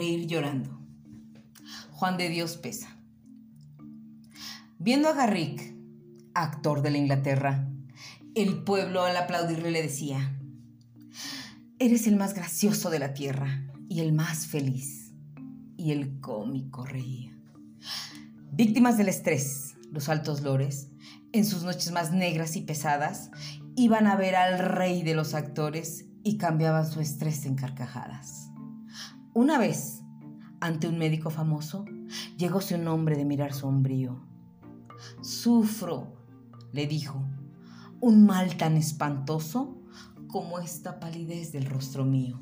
Reír llorando. Juan de Dios Pesa. Viendo a Garrick, actor de la Inglaterra, el pueblo al aplaudirle le decía, Eres el más gracioso de la tierra y el más feliz. Y el cómico reía. Víctimas del estrés, los altos lores, en sus noches más negras y pesadas, iban a ver al rey de los actores y cambiaban su estrés en carcajadas. Una vez, ante un médico famoso, llegóse un hombre de mirar sombrío. Sufro, le dijo, un mal tan espantoso como esta palidez del rostro mío.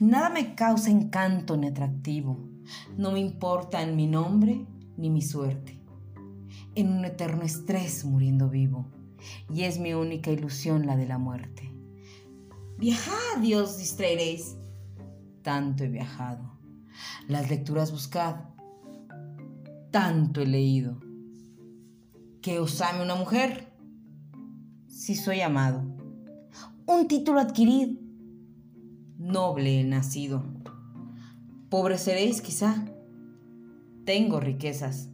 Nada me causa encanto ni atractivo, no me importa en mi nombre ni mi suerte. En un eterno estrés muriendo vivo, y es mi única ilusión la de la muerte. Viajad, Dios, distraeréis. Tanto he viajado. Las lecturas buscad. Tanto he leído. Que os ame una mujer. Si soy amado un título adquirido. Noble he nacido. Pobre seréis quizá. Tengo riquezas.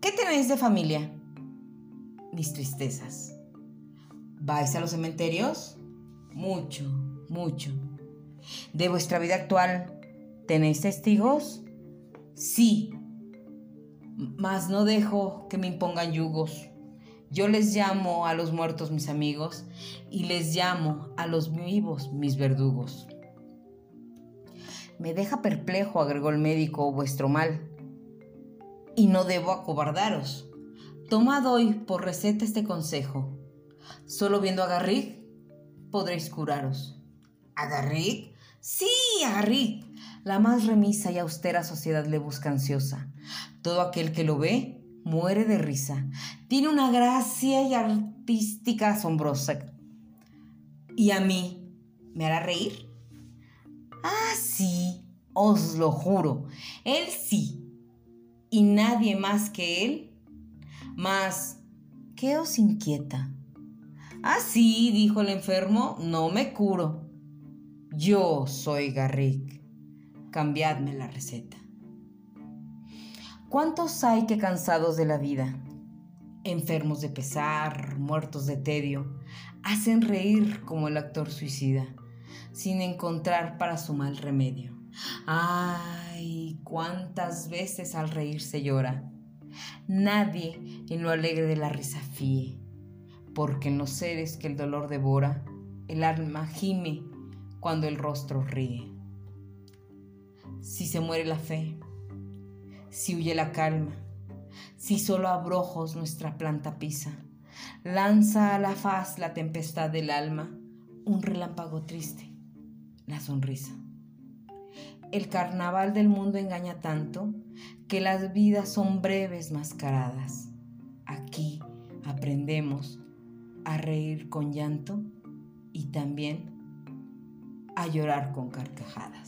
¿Qué tenéis de familia? Mis tristezas. ¿Vais a los cementerios? Mucho, mucho. ¿De vuestra vida actual tenéis testigos? Sí. Mas no dejo que me impongan yugos. Yo les llamo a los muertos mis amigos y les llamo a los vivos mis verdugos. Me deja perplejo, agregó el médico, vuestro mal. Y no debo acobardaros. Tomad hoy por receta este consejo. Solo viendo a Garrick podréis curaros. ¿A Garrick? Sí, a. La más remisa y austera sociedad le busca ansiosa. Todo aquel que lo ve muere de risa. Tiene una gracia y artística asombrosa. ¿Y a mí me hará reír? Ah, sí, os lo juro. Él sí. Y nadie más que él. Mas, ¿qué os inquieta? Ah, sí, dijo el enfermo, no me curo. Yo soy Garrick. Cambiadme la receta. ¿Cuántos hay que cansados de la vida, enfermos de pesar, muertos de tedio, hacen reír como el actor suicida, sin encontrar para su mal remedio? Ay, cuántas veces al reír se llora. Nadie en lo alegre de la risa fíe, porque en los seres que el dolor devora, el alma gime cuando el rostro ríe. Si se muere la fe, si huye la calma, si solo abrojos nuestra planta pisa, lanza a la faz la tempestad del alma, un relámpago triste, la sonrisa. El carnaval del mundo engaña tanto que las vidas son breves mascaradas. Aquí aprendemos a reír con llanto y también a llorar con carcajadas.